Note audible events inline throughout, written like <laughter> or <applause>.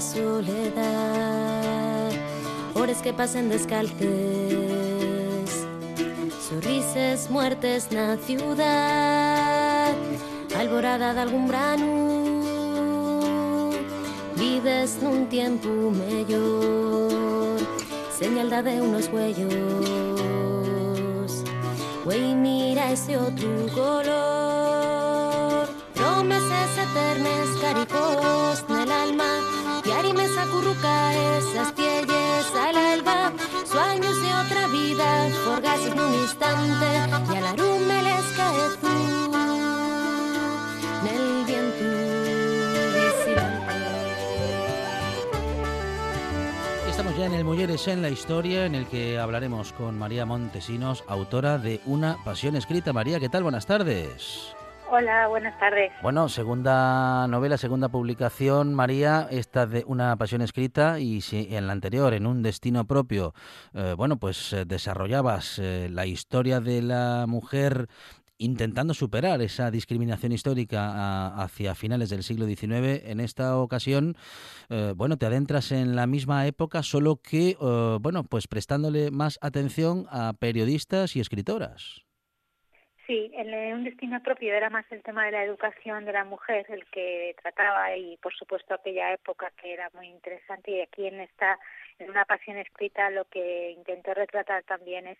Soledad, hores que pasen descalces, sonrises, muertes na ciudad, alborada de algún brano, vives nun tiempo mellor, señalda de unos huellos, güey, mira ese otro color, promesas eternas, caricos Estamos ya en el Mujeres en la Historia, en el que hablaremos con María Montesinos, autora de Una Pasión Escrita. María, ¿qué tal? Buenas tardes. Hola, buenas tardes. Bueno, segunda novela, segunda publicación, María, esta de Una pasión escrita y si en la anterior, en Un destino propio, eh, bueno, pues eh, desarrollabas eh, la historia de la mujer intentando superar esa discriminación histórica hacia finales del siglo XIX, en esta ocasión, bueno, te adentras en la misma época, solo que, bueno, pues prestándole más atención a periodistas y escritoras. Sí, en un destino propio era más el tema de la educación de la mujer el que trataba y por supuesto aquella época que era muy interesante. Y aquí en esta en una pasión escrita lo que intento retratar también es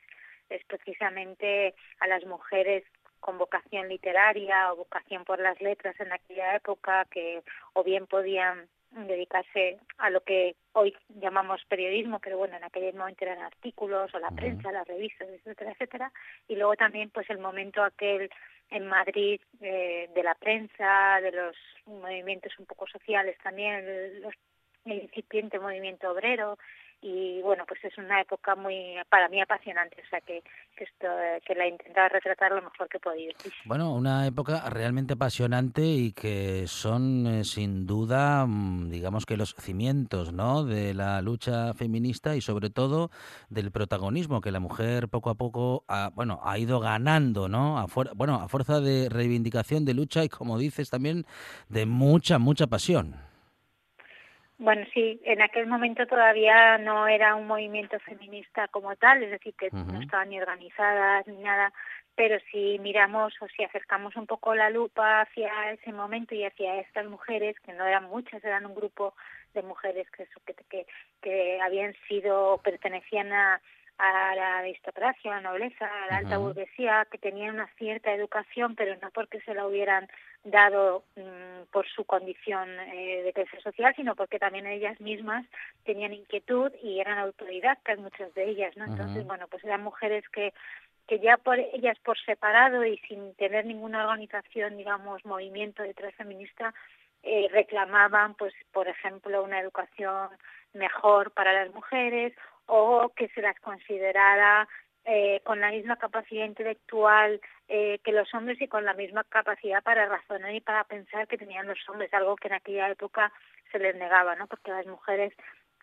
es precisamente a las mujeres con vocación literaria o vocación por las letras en aquella época que o bien podían dedicarse a lo que hoy llamamos periodismo, pero bueno, en aquel momento eran artículos o la prensa, las revistas, etcétera, etcétera. Y luego también pues el momento aquel en Madrid eh, de la prensa, de los movimientos un poco sociales también, el, el incipiente movimiento obrero, y bueno pues es una época muy para mí apasionante o sea que, que esto que la he retratar lo mejor que he podido. Bueno una época realmente apasionante y que son eh, sin duda mm, digamos que los cimientos no de la lucha feminista y sobre todo del protagonismo que la mujer poco a poco ha, bueno ha ido ganando no a bueno a fuerza de reivindicación de lucha y como dices también de mucha mucha pasión bueno, sí, en aquel momento todavía no era un movimiento feminista como tal, es decir, que no estaban ni organizadas ni nada, pero si miramos o si acercamos un poco la lupa hacia ese momento y hacia estas mujeres, que no eran muchas, eran un grupo de mujeres que, que, que habían sido, pertenecían a, a la aristocracia, a la nobleza, a la alta burguesía, que tenían una cierta educación, pero no porque se la hubieran dado mm, por su condición eh, de clase social, sino porque también ellas mismas tenían inquietud y eran autodidactas, muchas de ellas, ¿no? Entonces, bueno, pues eran mujeres que que ya por ellas por separado y sin tener ninguna organización, digamos, movimiento detrás feminista, eh, reclamaban, pues, por ejemplo, una educación mejor para las mujeres o que se las considerara eh, con la misma capacidad intelectual eh, que los hombres y con la misma capacidad para razonar y para pensar que tenían los hombres, algo que en aquella época se les negaba, ¿no? Porque las mujeres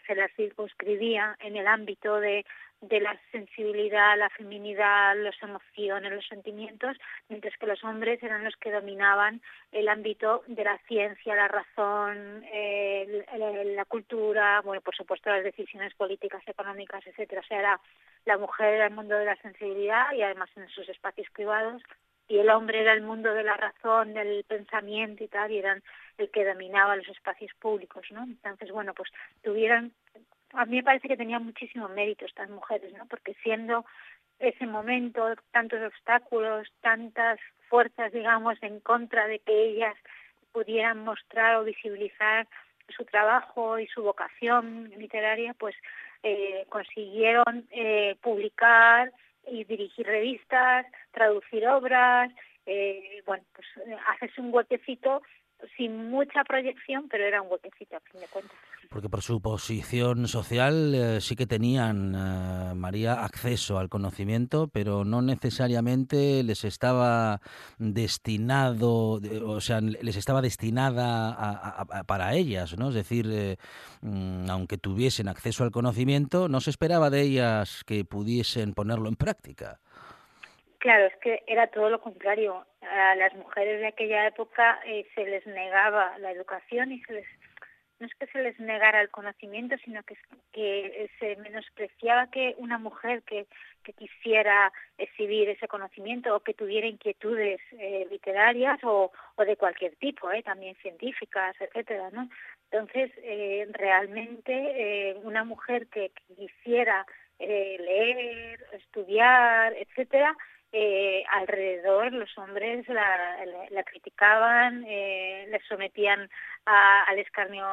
se las circunscribía en el ámbito de de la sensibilidad, la feminidad, las emociones, los sentimientos, mientras que los hombres eran los que dominaban el ámbito de la ciencia, la razón, la, cultura, bueno, por supuesto las decisiones políticas, económicas, etcétera. O sea, era, la mujer era el mundo de la sensibilidad y además en sus espacios privados y el hombre era el mundo de la razón, del pensamiento y tal, y eran el que dominaba los espacios públicos, ¿no? Entonces, bueno, pues tuvieron a mí me parece que tenían muchísimo mérito estas mujeres, ¿no? Porque siendo ese momento, tantos obstáculos, tantas fuerzas, digamos, en contra de que ellas pudieran mostrar o visibilizar su trabajo y su vocación literaria, pues eh, consiguieron eh, publicar y dirigir revistas, traducir obras, eh, bueno, pues hacerse un huequecito sin mucha proyección, pero era un huequecito a fin de cuentas. Porque por su posición social eh, sí que tenían, eh, María, acceso al conocimiento, pero no necesariamente les estaba destinado, o sea, les estaba destinada para ellas, ¿no? Es decir, eh, mm, aunque tuviesen acceso al conocimiento, no se esperaba de ellas que pudiesen ponerlo en práctica. Claro, es que era todo lo contrario. A las mujeres de aquella época se les negaba la educación y se les no es que se les negara el conocimiento, sino que, que se menospreciaba que una mujer que, que quisiera exhibir ese conocimiento o que tuviera inquietudes eh, literarias o, de cualquier tipo, eh, también científicas, etcétera, ¿no? Entonces, eh, realmente eh, una mujer que quisiera eh, leer, estudiar, etcétera, eh, alrededor los hombres la, la, criticaban, eh, le sometían al escarnio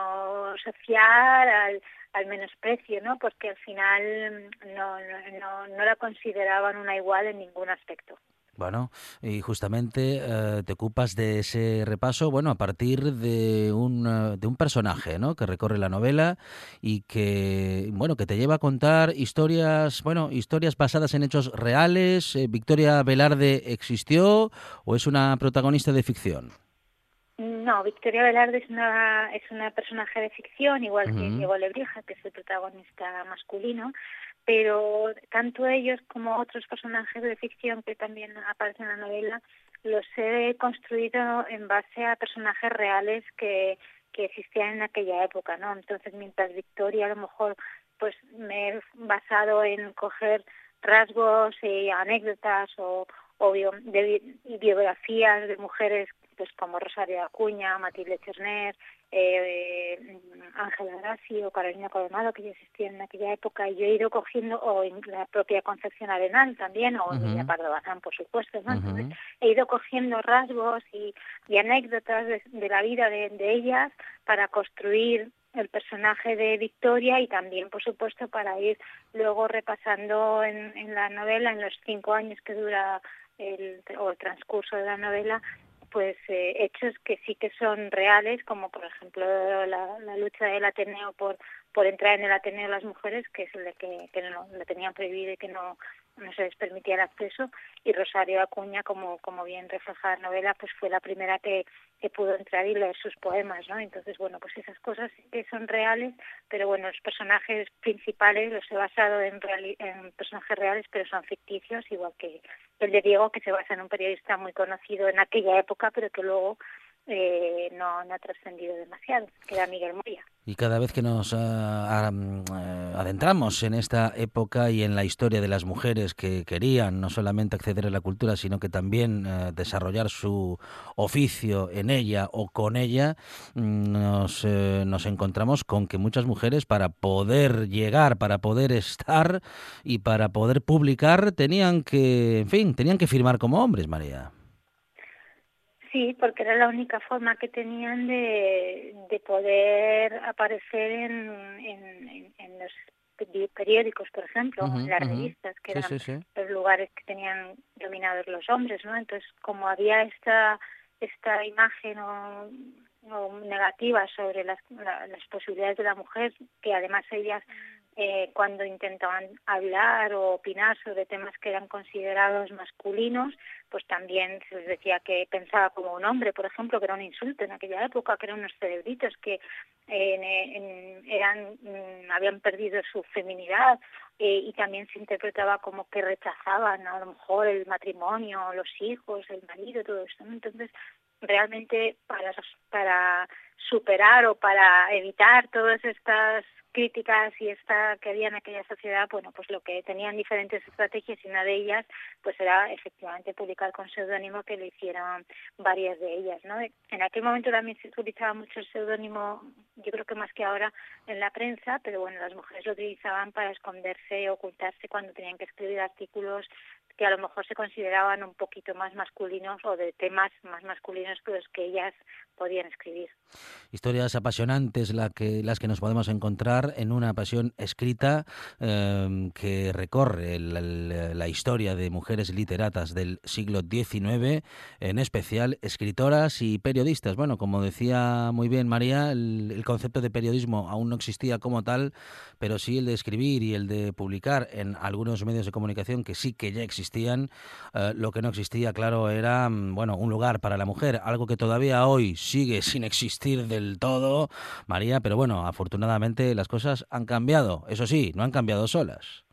social, al, al menosprecio, ¿no? Porque al final no la consideraban una igual en ningún aspecto. Bueno, y justamente eh, te ocupas de ese repaso, bueno, a partir de un, eh, de un personaje, ¿no? Que recorre la novela y que, bueno, que te lleva a contar historias, bueno, historias basadas en hechos reales. Eh, ¿Victoria Velarde existió o es una protagonista de ficción? No, Victoria Velarde es una, es una personaje de ficción, igual que Diego Lebrija, que es el protagonista masculino, pero tanto ellos como otros personajes de ficción que también aparecen en la novela los he construido en base a personajes reales que, que existían en aquella época, ¿no? Entonces, mientras Victoria a lo mejor pues me he basado en coger rasgos y anécdotas o, o de, biografías de mujeres pues como Rosario Acuña, Matilde Cherner, eh, Ángela Grassi o Carolina Coronado, que ya existían en aquella época, y yo he ido cogiendo, o en la propia Concepción Arenal también, o en Pardo Bazán, por supuesto, ¿no? he ido cogiendo rasgos y, y anécdotas de, de, la vida de, de ellas para construir el personaje de Victoria y también, por supuesto, para ir luego repasando en, en la novela, en los cinco años que dura el, o el transcurso de la novela, pues eh, hechos que sí que son reales, como por ejemplo la, la lucha del Ateneo por por entrar en el Ateneo las mujeres, que es el que, que no le tenían prohibido y que no no se les permitía el acceso y Rosario Acuña como como bien refleja la novela pues fue la primera que, que pudo entrar y leer sus poemas no entonces bueno pues esas cosas que son reales pero bueno los personajes principales los he basado en, en personajes reales pero son ficticios igual que el de Diego que se basa en un periodista muy conocido en aquella época pero que luego eh, no, no ha trascendido demasiado, que era Miguel Moya. Y cada vez que nos uh, adentramos en esta época y en la historia de las mujeres que querían no solamente acceder a la cultura, sino que también desarrollar su oficio en ella o con ella, mm, nos, nos encontramos con que muchas mujeres para poder llegar, para poder estar y para poder publicar, tenían que, en fin, tenían que firmar como hombres, María. Sí, porque era la única forma que tenían de, de poder aparecer en, en, en los periódicos, por ejemplo, en las revistas, que eran los lugares que tenían dominados los hombres, ¿no? Entonces, como había esta esta imagen o, o negativa sobre las, la, las posibilidades de la mujer, que además ellas eh, cuando intentaban hablar o opinar sobre temas que eran considerados masculinos, pues también se les decía que pensaba como un hombre, por ejemplo, que era un insulto en aquella época, que eran unos cerebritos que eh, eran mm, habían perdido su feminidad eh, y también se interpretaba como que rechazaban a lo mejor el matrimonio, los hijos, el marido, todo esto. Entonces, realmente para para superar o para evitar todas estas críticas y esta que había en aquella sociedad, bueno, pues lo que tenían diferentes estrategias y una de ellas pues era efectivamente publicar con seudónimo que lo hicieron varias de ellas, ¿no? En aquel momento también se utilizaba mucho el seudónimo, yo creo que más que ahora en la prensa, pero bueno, las mujeres lo utilizaban para esconderse, ocultarse cuando tenían que escribir artículos que a lo mejor se consideraban un poquito más masculinos o de temas más masculinos que los que ellas podían escribir. Historias apasionantes la que, las que nos podemos encontrar en una pasión escrita em, que recorre la, historia de mujeres literatas del siglo XIX, en especial escritoras y periodistas. Bueno, como decía muy bien María, el, concepto de periodismo aún no existía como tal, pero sí el de escribir y el de publicar en algunos medios de comunicación que sí que ya existían. Eh, lo que no existía, claro, era mm, bueno un lugar para la mujer, algo que todavía hoy sigue sin existir del todo, María, pero bueno, afortunadamente las cosas han cambiado. Eso sí, no han cambiado solas.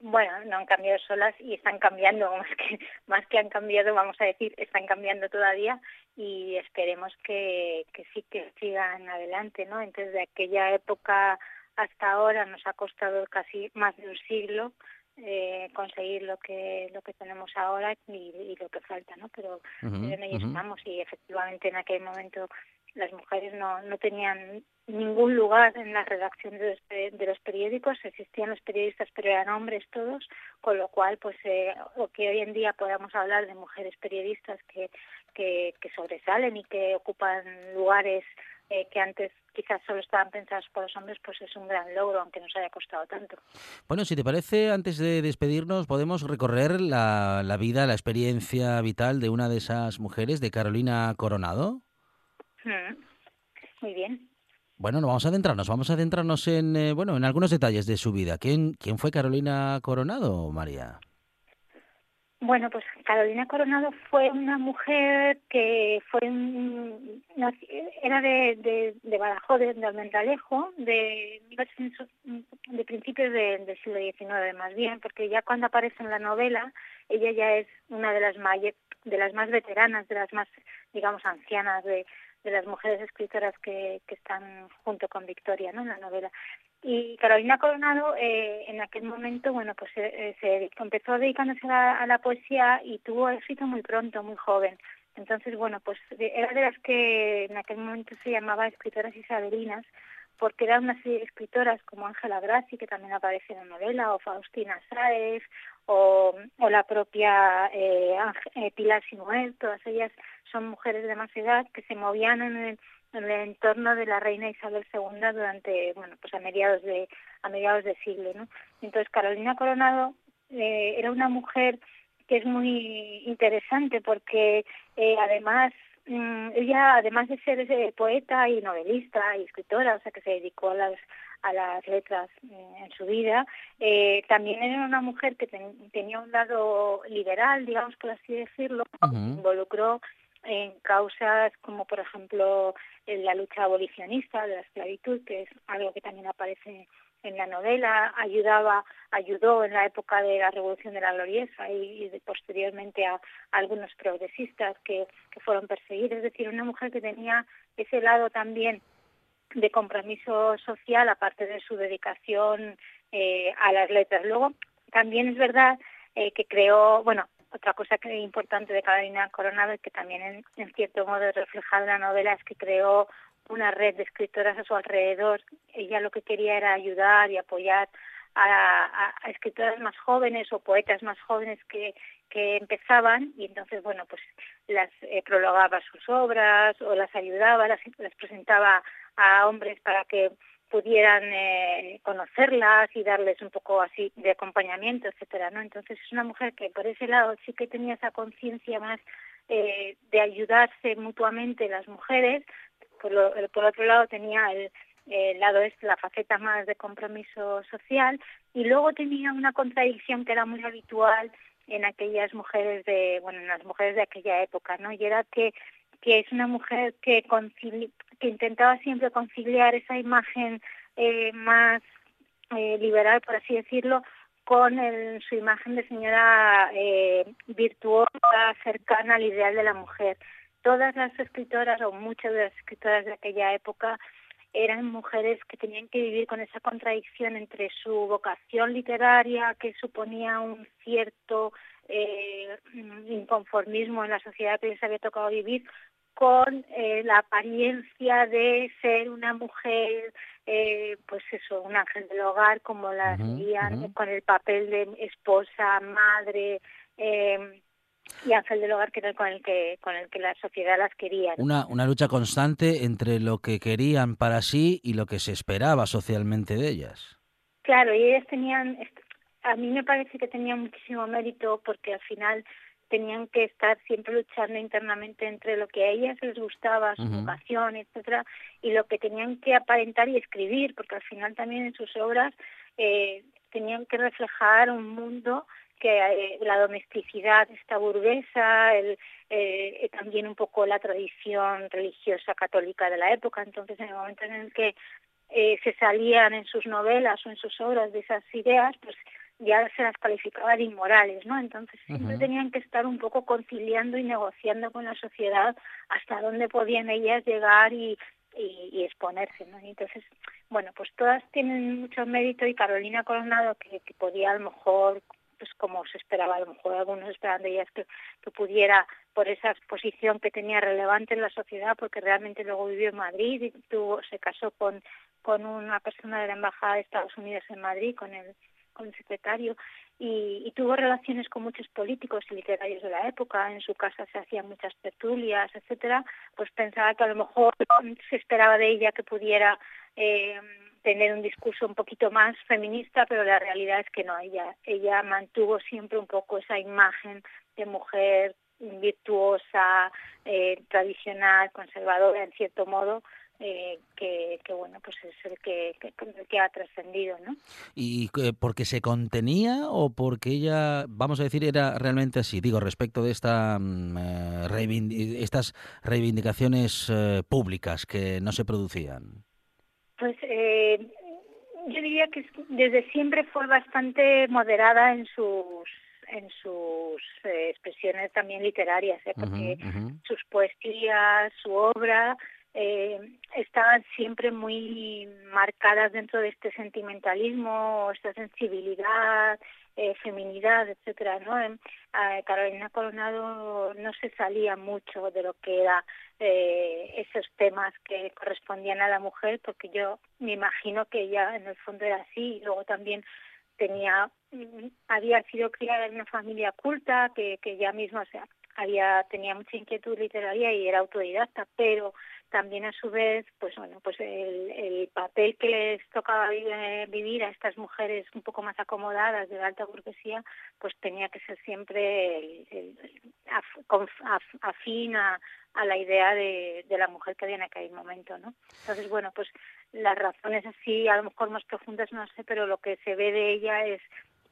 Bueno, no han cambiado solas y están cambiando, <laughs> más que, más que han cambiado, vamos a decir, están cambiando todavía y esperemos que, que sí que sigan adelante, ¿no? Entonces, de aquella época hasta ahora nos ha costado casi más de un siglo eh, conseguir lo que lo que tenemos ahora y, lo que falta, ¿no? Pero, en ello estamos y efectivamente en aquel momento las mujeres no, no tenían ningún lugar en la redacción de los, de los periódicos, existían los periodistas pero eran hombres todos, con lo cual pues eh, que hoy en día podamos hablar de mujeres periodistas que, que, que sobresalen y que ocupan lugares eh, que antes quizás solo estaban pensados por los hombres, pues es un gran logro, aunque nos haya costado tanto. Bueno, si te parece, antes de despedirnos, podemos recorrer la, la vida, la experiencia vital de una de esas mujeres, de Carolina Coronado. Mm, muy bien. Bueno, nos vamos a adentrarnos, vamos a adentrarnos en, eh, bueno, en algunos detalles de su vida. ¿Quién, quién fue Carolina Coronado, María? Bueno, pues Carolina Coronado fue una mujer que fue era de, de, de Badajoz, de, Almendalejo, de, de principios del siglo XIX más bien, porque ya cuando aparece en la novela, ella ya es una de las, de las más veteranas, de las más, digamos, ancianas de, de las mujeres escritoras que, que están junto con Victoria ¿no? en la novela. Y Carolina Coronado eh, en aquel momento, bueno, pues eh, se empezó dedicándose a, la poesía y tuvo éxito muy pronto, muy joven. Entonces, bueno, pues era de las que en aquel momento se llamaba escritoras isabelinas, porque eran una serie de escritoras como Ángela Grassi, que también aparece en la novela, o Faustina Sáez, o, la propia eh, eh Pilar Sinuel, todas ellas son mujeres de más edad que se movían en el, en el entorno de la reina Isabel II durante, bueno, pues a mediados de a mediados de siglo, ¿no? Entonces Carolina Coronado eh, era una mujer que es muy interesante porque eh, además ella además de ser eh, poeta y novelista y escritora, o sea que se dedicó a las a las letras eh, en su vida, eh, también era una mujer que tenía un lado liberal, digamos por así decirlo, involucró en causas como por ejemplo en la lucha abolicionista de la esclavitud, que es algo que también aparece en la novela, ayudaba, ayudó en la época de la Revolución de la Gloriesa y, posteriormente a, algunos progresistas que, que fueron perseguidos, es decir, una mujer que tenía ese lado también de compromiso social, aparte de su dedicación eh, a las letras. Luego, también es verdad eh, que creó, bueno, otra cosa que importante de Carolina Coronado que también en, cierto modo es reflejada en la novela es que creó una red de escritoras a su alrededor. Ella lo que quería era ayudar y apoyar a, escritoras más jóvenes o poetas más jóvenes que, que empezaban y entonces, bueno, pues las eh, prologaba sus obras o las ayudaba, las, presentaba a hombres para que pudieran eh, conocerlas y darles un poco así de acompañamiento, etcétera, ¿no? Entonces es una mujer que por ese lado sí que tenía esa conciencia más eh, de ayudarse mutuamente las mujeres, por, lo, por otro lado tenía el, el lado es la faceta más de compromiso social y luego tenía una contradicción que era muy habitual en aquellas mujeres de bueno en las mujeres de aquella época no y era que que es una mujer que, que intentaba siempre conciliar esa imagen eh, más eh, liberal, por así decirlo, con su imagen de señora eh, virtuosa, cercana al ideal de la mujer. Todas las escritoras, o muchas de las escritoras de aquella época, eran mujeres que tenían que vivir con esa contradicción entre su vocación literaria, que suponía un cierto eh, inconformismo en la sociedad que les había tocado vivir, con eh, la apariencia de ser una mujer, eh, pues eso, un ángel del hogar, como la uh con el papel de esposa, madre, eh, y Ángel del Hogar, que era con el que, con el que la sociedad las quería. Una, una lucha constante entre lo que querían para sí y lo que se esperaba socialmente de ellas. Claro, y ellas tenían, a mí me parece que tenían muchísimo mérito porque al final tenían que estar siempre luchando internamente entre lo que a ellas les gustaba, su vocación, etcétera, y lo que tenían que aparentar y escribir, porque al final también en sus obras eh, tenían que reflejar un mundo que eh, la domesticidad esta burguesa, el, eh, también un poco la tradición religiosa católica de la época. Entonces, en el momento en el que eh, se salían en sus novelas o en sus obras de esas ideas, pues ya se las calificaba de inmorales, ¿no? Entonces siempre tenían que estar un poco conciliando y negociando con la sociedad hasta dónde podían ellas llegar y, y, exponerse, ¿no? entonces, bueno, pues todas tienen mucho mérito y Carolina Coronado, que, que podía a lo mejor pues como se esperaba, a lo mejor algunos esperaban de ellas que, pudiera, por esa exposición que tenía relevante en la sociedad, porque realmente luego vivió en Madrid y tuvo, se casó con, con una persona de la Embajada de Estados Unidos en Madrid, con el, con el secretario, y, y, tuvo relaciones con muchos políticos y literarios de la época, en su casa se hacían muchas tertulias, etcétera, pues pensaba que a lo mejor se esperaba de ella que pudiera eh, tener un discurso un poquito más feminista, pero la realidad es que no, ella, ella mantuvo siempre un poco esa imagen de mujer virtuosa, eh, tradicional, conservadora en cierto modo, eh, que, bueno pues es el que, que, ha trascendido ¿no? y porque se contenía o porque ella vamos a decir era realmente así digo respecto de esta mm, eh, estas reivindicaciones públicas que no se producían pues eh, yo diría que desde siempre fue bastante moderada en sus en sus eh, expresiones también literarias, ¿eh? porque sus poesías, su obra eh, estaban siempre muy marcadas dentro de este sentimentalismo, esta sensibilidad, eh, feminidad, etcétera, ¿no? Carolina Coronado no se salía mucho de lo que era eh, esos temas que correspondían a la mujer, porque yo me imagino que ella en el fondo era así, y luego también tenía, mm, había sido criada en una familia culta, que, que ya misma, o sea, había, tenía mucha inquietud literaria y era autodidacta, pero también a su vez, pues bueno, pues el, el papel que les tocaba vivir a estas mujeres un poco más acomodadas de la alta burguesía, pues tenía que ser siempre el, afín a, a, la idea de, de, la mujer que había en aquel momento, ¿no? Entonces, bueno, pues las razones así, a lo mejor más profundas no sé, pero lo que se ve de ella es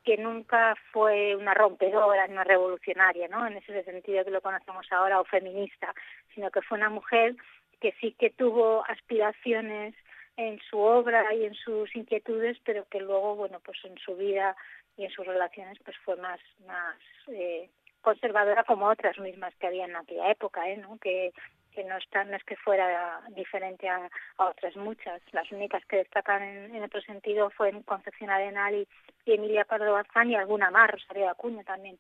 que nunca fue una rompedora, una revolucionaria, ¿no? En ese sentido que lo conocemos ahora, o feminista, sino que fue una mujer que sí que tuvo aspiraciones en su obra y en sus inquietudes, pero que luego, bueno, pues en su vida y en sus relaciones, pues fue más, más eh, conservadora como otras mismas que había en aquella época, ¿eh? ¿no? Que, que no, está, no es que fuera diferente a, otras muchas. Las únicas que destacan en, otro sentido fue Concepción Arenal y, Emilia Pardo Bazán y alguna más, Rosario Acuña también.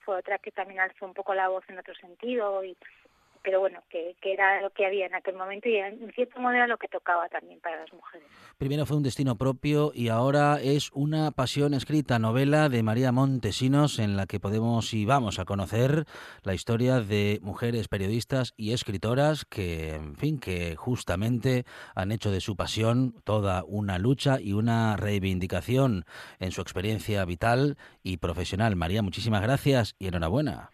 Fue otra que también alzó un poco la voz en otro sentido y pero bueno, que, era lo que había en aquel momento y en cierto modo era lo que tocaba también para las mujeres. Primero fue un destino propio y ahora es una pasión escrita, novela de María Montesinos en la que podemos y vamos a conocer la historia de mujeres periodistas y escritoras que, en fin, que justamente han hecho de su pasión toda una lucha y una reivindicación en su experiencia vital y profesional. María, muchísimas gracias y enhorabuena.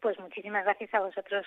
Pues muchísimas gracias a vosotros.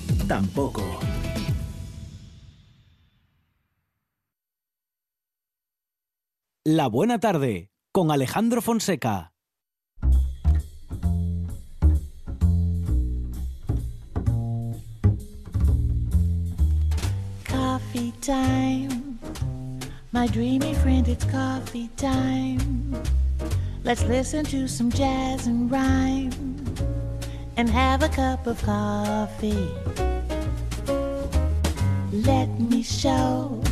tampoco. La buena tarde con Alejandro Fonseca. Coffee time. My dreamy friend, it's coffee time. Let's listen to some jazz and rhyme. and have a cup of coffee. Let me show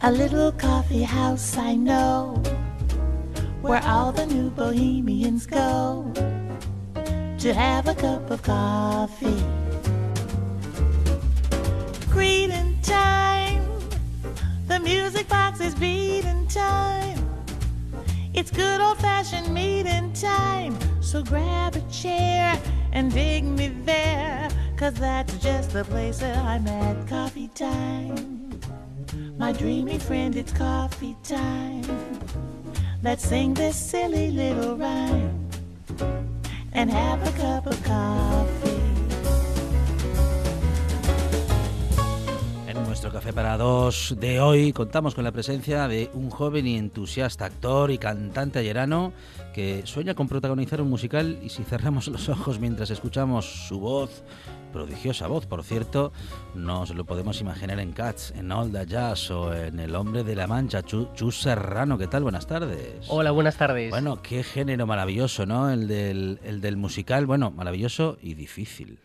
a little coffee house I know where all the new bohemians go to have a cup of coffee. Greeting time, the music box is beating time. It's good old fashioned meeting time. So grab a chair and dig me there. Cause that's just the place that I'm at coffee time. My dreamy friend, it's coffee time. Let's sing this silly little rhyme and have a cup of coffee. Nuestro café para dos de hoy contamos con la presencia de un joven y entusiasta actor y cantante ayerano que sueña con protagonizar un musical y si cerramos los ojos mientras escuchamos su voz, prodigiosa voz por cierto, nos lo podemos imaginar en Cats, en All the Jazz o en El Hombre de la Mancha, Chu, Chu Serrano, ¿qué tal? Buenas tardes. Hola, buenas tardes. Bueno, qué género maravilloso, ¿no? El del, el del musical, bueno, maravilloso y difícil.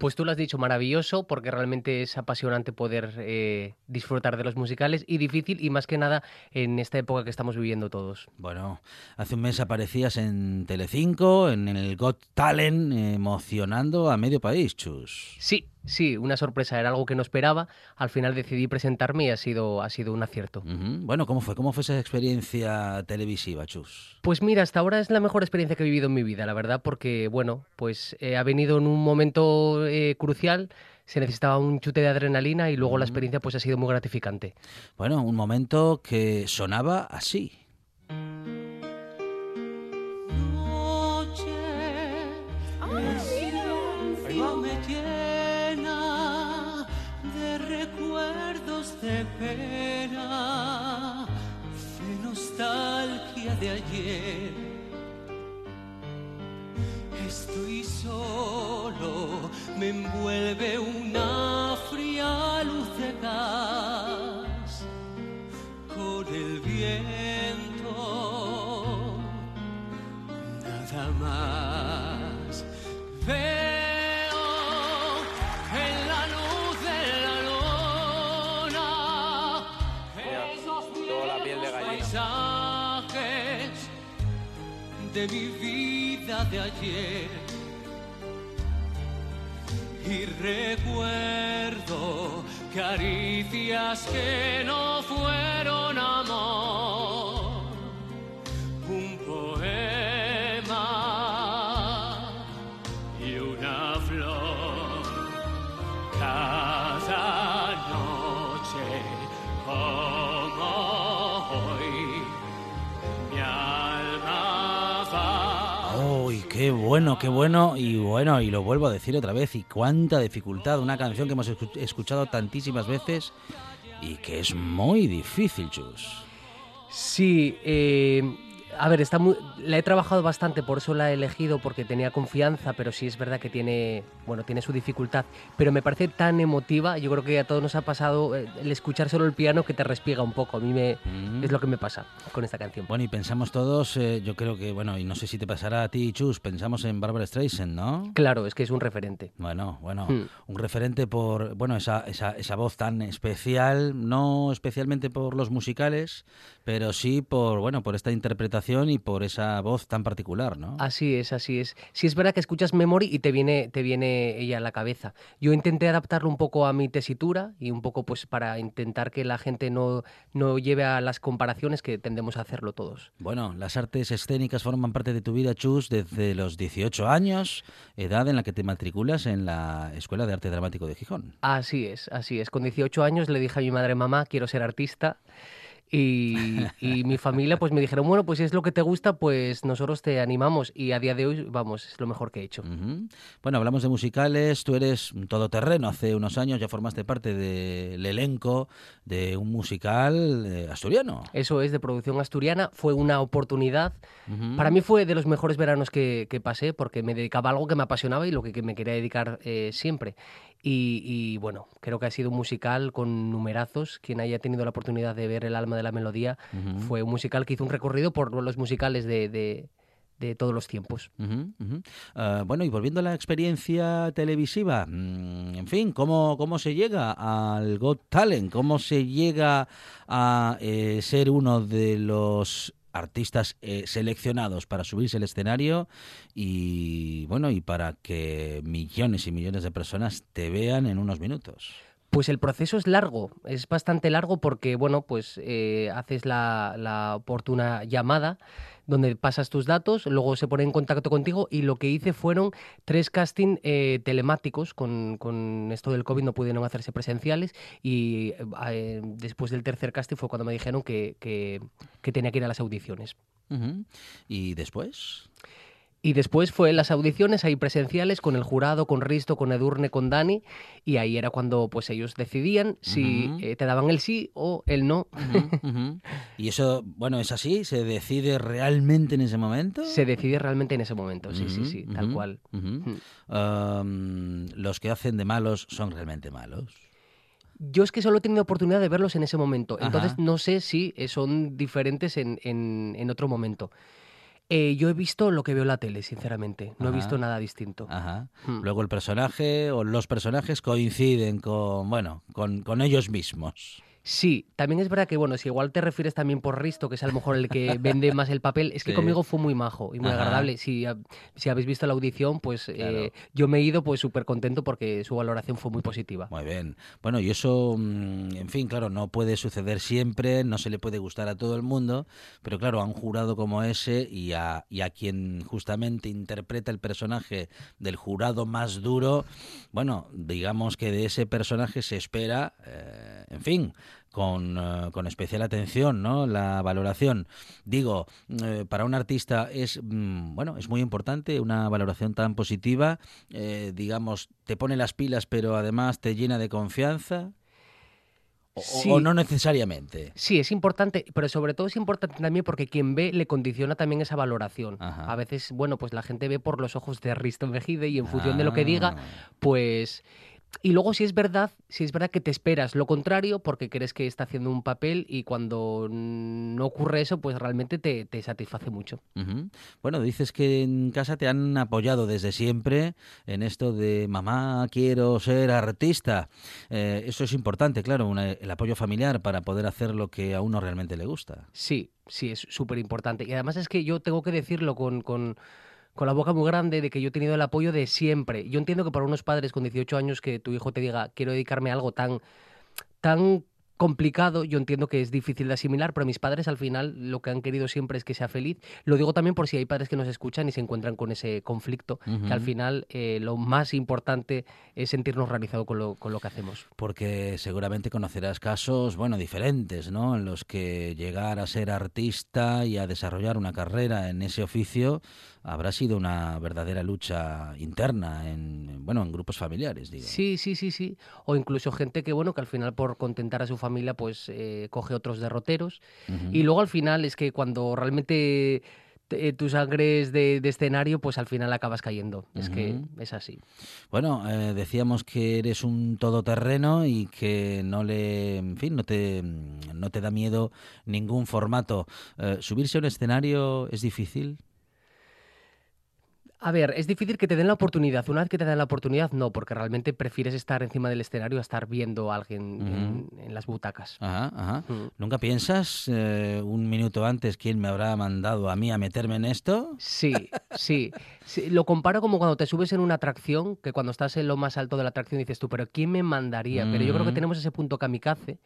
Pues tú lo has dicho, maravilloso, porque realmente es apasionante poder eh, disfrutar de los musicales y difícil, y más que nada en esta época que estamos viviendo todos. Bueno, hace un mes aparecías en Telecinco, en el Got Talent, emocionando a medio país, Chus. Sí, sí, una sorpresa, era algo que no esperaba. Al final decidí presentarme y ha sido, ha sido un acierto. Bueno, ¿cómo fue? ¿Cómo fue esa experiencia televisiva, Chus? Pues mira, hasta ahora es la mejor experiencia que he vivido en mi vida, la verdad, porque, bueno, pues eh, ha venido en un momento eh, crucial, se necesitaba un chute de adrenalina y luego la experiencia pues ha sido muy gratificante. Bueno, un momento que sonaba así. De pena, de nostalgia de ayer. Estoy solo, me envuelve una fría luz de gas con el viento nada más. De mi vida de ayer. Y recuerdo caricias que no fueron amor bueno, qué bueno! Y bueno, y lo vuelvo a decir otra vez, y cuánta dificultad, una canción que hemos escu- escuchado tantísimas veces y que es muy difícil, Chus. Sí, eh, a ver, está muy, la he trabajado bastante, por eso la he elegido, porque tenía confianza, pero sí es verdad que tiene, bueno, tiene su dificultad. Pero me parece tan emotiva, yo creo que a todos nos ha pasado eh, el escuchar solo el piano que te respiega un poco. A mí me, Mm. es lo que me pasa con esta canción. Bueno, y pensamos todos, eh, yo creo que, bueno, y no sé si te pasará a ti, Chus, pensamos en Barbara Streisand, ¿no? Claro, es que es un referente. Bueno, bueno, Hmm. un referente por, bueno, esa, esa, esa voz tan especial, no especialmente por los musicales, pero sí por, bueno, por esta interpretación y por esa voz tan particular, ¿no? Así es, así es. Sí es verdad que escuchas Memory y te viene, te viene ella a la cabeza. Yo intenté adaptarlo un poco a mi tesitura y un poco pues para intentar que la gente no, no lleve a las comparaciones que tendemos a hacerlo todos. Bueno, las artes escénicas forman parte de tu vida, Chus, desde los 18 años, edad en la que te matriculas en la Escuela de Arte Dramático de Gijón. Así es, así es. Con 18 años le dije a mi madre, mamá, quiero ser artista. Y, <laughs> y mi familia pues me dijeron, bueno, pues si es lo que te gusta, pues nosotros te animamos. Y a día de hoy, vamos, es lo mejor que he hecho. Ujú. Bueno, hablamos de musicales, tú eres todoterreno, hace unos años ya formaste parte del elenco de un musical eh, asturiano. Eso es de producción asturiana, fue una oportunidad. Ujú. Para mí fue de los mejores veranos que, que pasé porque me dedicaba a algo que me apasionaba y lo que, que me quería dedicar eh, siempre. Y, y, bueno, creo que ha sido un musical con numerazos. Quien haya tenido la oportunidad de ver El alma de la melodía fue un musical que hizo un recorrido por los musicales de, de- de todos los tiempos. Ah, bueno, y volviendo a la experiencia televisiva, mm, en fin, ¿cómo, ¿cómo se llega al Got Talent? ¿Cómo se llega a eh, ser uno de los artistas eh, seleccionados para subirse al escenario y bueno y para que millones y millones de personas te vean en unos minutos? Pues el proceso es largo, es bastante largo porque, bueno, pues eh, haces la, la oportuna llamada donde pasas tus datos, luego se pone en contacto contigo y lo que hice fueron tres casting eh, telemáticos, con, con esto del COVID no pudieron hacerse presenciales y eh, después del tercer casting fue cuando me dijeron que, que, tenía que ir a las audiciones. ¿Y después? Y después fue las audiciones ahí presenciales con el jurado, con Risto, con Edurne, con Dani, y ahí era cuando pues ellos decidían si eh, te daban el sí o el no. ¿Y eso, bueno, es así? ¿Se decide realmente en ese momento? Se decide realmente en ese momento, sí, sí, sí, tal cual. los que hacen de malos son realmente malos. Yo es que solo he tenido oportunidad de verlos en ese momento, entonces Ajá. no sé si eh, son diferentes en, en- en otro momento. Eh, yo he visto lo que veo en la tele, sinceramente, no he visto nada distinto. Ajá. Mm. Luego el personaje o los personajes coinciden con, bueno, con, con ellos mismos. Sí, también es verdad que, bueno, si igual te refieres también por Risto, que es a lo mejor el que <laughs> vende más el papel, es que Sí. conmigo fue muy majo y muy Ajá. agradable. Si, si habéis visto la audición, pues eh, yo me he ido pues súper contento porque su valoración fue muy positiva. Muy bien. Bueno, y eso, mm, en fin, claro, no puede suceder siempre, no se le puede gustar a todo el mundo, pero claro, a un jurado como ese y a, y a quien justamente interpreta el personaje del jurado más duro, bueno, digamos que de ese personaje se espera, eh, en fin, con, eh, con especial atención, ¿no? La valoración. Digo, eh, para un artista es, mm, bueno, es muy importante una valoración tan positiva, eh, digamos, te pone las pilas, pero además te llena de confianza. O, Sí. o no necesariamente. Sí, es importante, pero sobre todo es importante también porque quien ve le condiciona también esa valoración. Ajá. A veces, bueno, pues la gente ve por los ojos de Risto Mejide y en función de lo que diga, Ah. pues y luego si es verdad, si es verdad que te esperas lo contrario porque crees que está haciendo un papel y cuando no ocurre eso, pues realmente te, te satisface mucho. Bueno, dices que en casa te han apoyado desde siempre en esto de mamá, quiero ser artista. Eh, eso es importante, claro, una- el apoyo familiar para poder hacer lo que a uno realmente le gusta. Sí, sí, es súper importante. Y además es que yo tengo que decirlo con, con, con la boca muy grande de que yo he tenido el apoyo de siempre. Yo entiendo que para unos padres con 18 años que tu hijo te diga quiero dedicarme a algo tan, tan complicado, yo entiendo que es difícil de asimilar, pero mis padres al final lo que han querido siempre es que sea feliz. Lo digo también por si hay padres que nos escuchan y se encuentran con ese conflicto, que al final eh, lo más importante es sentirnos realizados con lo, con lo que hacemos. Porque seguramente conocerás casos, bueno, diferentes, ¿no? En los que llegar a ser artista y a desarrollar una carrera en ese oficio habrá sido una verdadera lucha interna en, bueno, en grupos familiares, digo. Sí, sí, sí, sí. O incluso gente que, bueno, que al final por contentar a su familia, pues eh, coge otros derroteros. Y luego al final es que cuando realmente te- tu sangre es de, de escenario, pues al final acabas cayendo. Es que es así. Bueno, eh, decíamos que eres un todoterreno y que no le, en fin, no te, no te da miedo ningún formato. Eh, ¿Subirse a un escenario es difícil? A ver, es difícil que te den la oportunidad. Una vez que te dan la oportunidad, no, porque realmente prefieres estar encima del escenario a estar viendo a alguien en, en las butacas. Ajá, ajá. Mm. ¿Nunca piensas eh, un minuto antes quién me habrá mandado a mí a meterme en esto? Sí, sí, Sí, Lo comparo como cuando te subes en una atracción, que cuando estás en lo más alto de la atracción dices tú, pero ¿quién me mandaría? Pero yo creo que Mm. tenemos ese punto kamikaze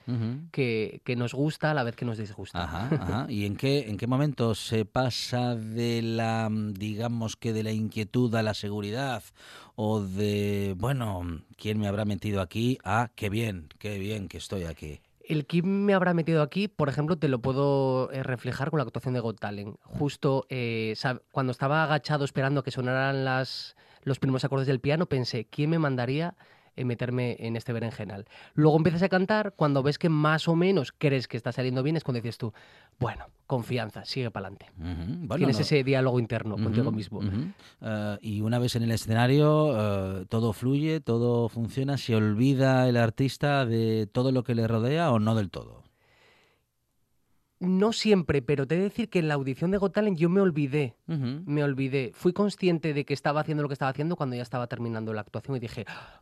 que nos gusta a la vez que nos disgusta. Ajá, ajá. ¿Y en qué, en qué momento se pasa de la, mm, digamos que de la inquietud a la seguridad o de, bueno, ¿quién me habrá metido aquí? a qué bien, qué bien que estoy aquí. El quién me habrá metido aquí, por ejemplo, te lo puedo eh, reflejar con la actuación de Got Talent. Justo eh, cuando estaba agachado esperando que sonaran las, los primeros acordes del piano, pensé, ¿quién me mandaría eh, meterme en este berenjenal? Luego empiezas a cantar, cuando ves que más o menos crees que está saliendo bien, es cuando dices tú, bueno, confianza, sigue para adelante. Bueno, Tienes no- ese diálogo interno contigo Ujú, mismo. ujú. Eh, y una vez en el escenario, eh, todo fluye, todo funciona, se olvida el artista de todo lo que le rodea o no del todo. No siempre, pero te he de decir que en la audición de Got Talent yo me olvidé, me olvidé. Fui consciente de que estaba haciendo lo que estaba haciendo cuando ya estaba terminando la actuación y dije, "Ah,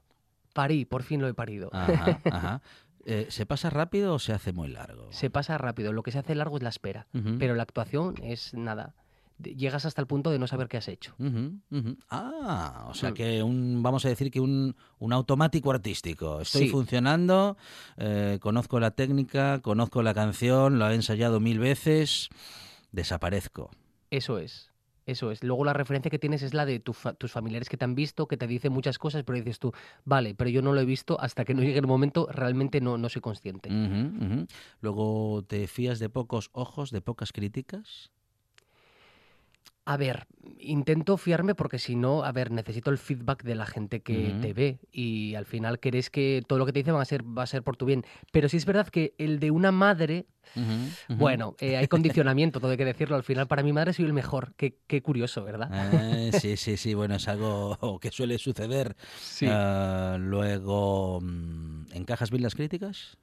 parí, por fin lo he parido. Ajá, <laughs> ajá. Eh, ¿Se pasa rápido o se hace muy largo? Se pasa rápido, lo que se hace largo es la espera, pero la actuación es nada. Llegas hasta el punto de no saber qué has hecho. Ah, o sea Mm. que un, vamos a decir que un, un automático artístico. Estoy Sí. funcionando, eh, conozco la técnica, conozco la canción, lo he ensayado mil veces, desaparezco. Eso es. Eso es. Luego la referencia que tienes es la de tu fa- tus familiares que te han visto, que te dicen muchas cosas, pero dices tú, vale, pero yo no lo he visto hasta que no <laughs> llegue el momento, realmente no, no soy consciente. Luego, ¿te fías de pocos ojos, de pocas críticas? A ver, intento fiarme porque si no, a ver, necesito el feedback de la gente que te ve y al final querés que todo lo que te dicen va a ser, va a ser por tu bien. Pero sí es verdad que el de una madre, bueno, eh, hay condicionamiento, todo hay que decirlo. Al final, para mi madre soy el mejor. Qué, qué curioso, ¿verdad? Eh, sí, sí, sí, bueno, es algo <laughs> que suele suceder. Sí. Ah, luego, mm, ¿encajas bien las críticas?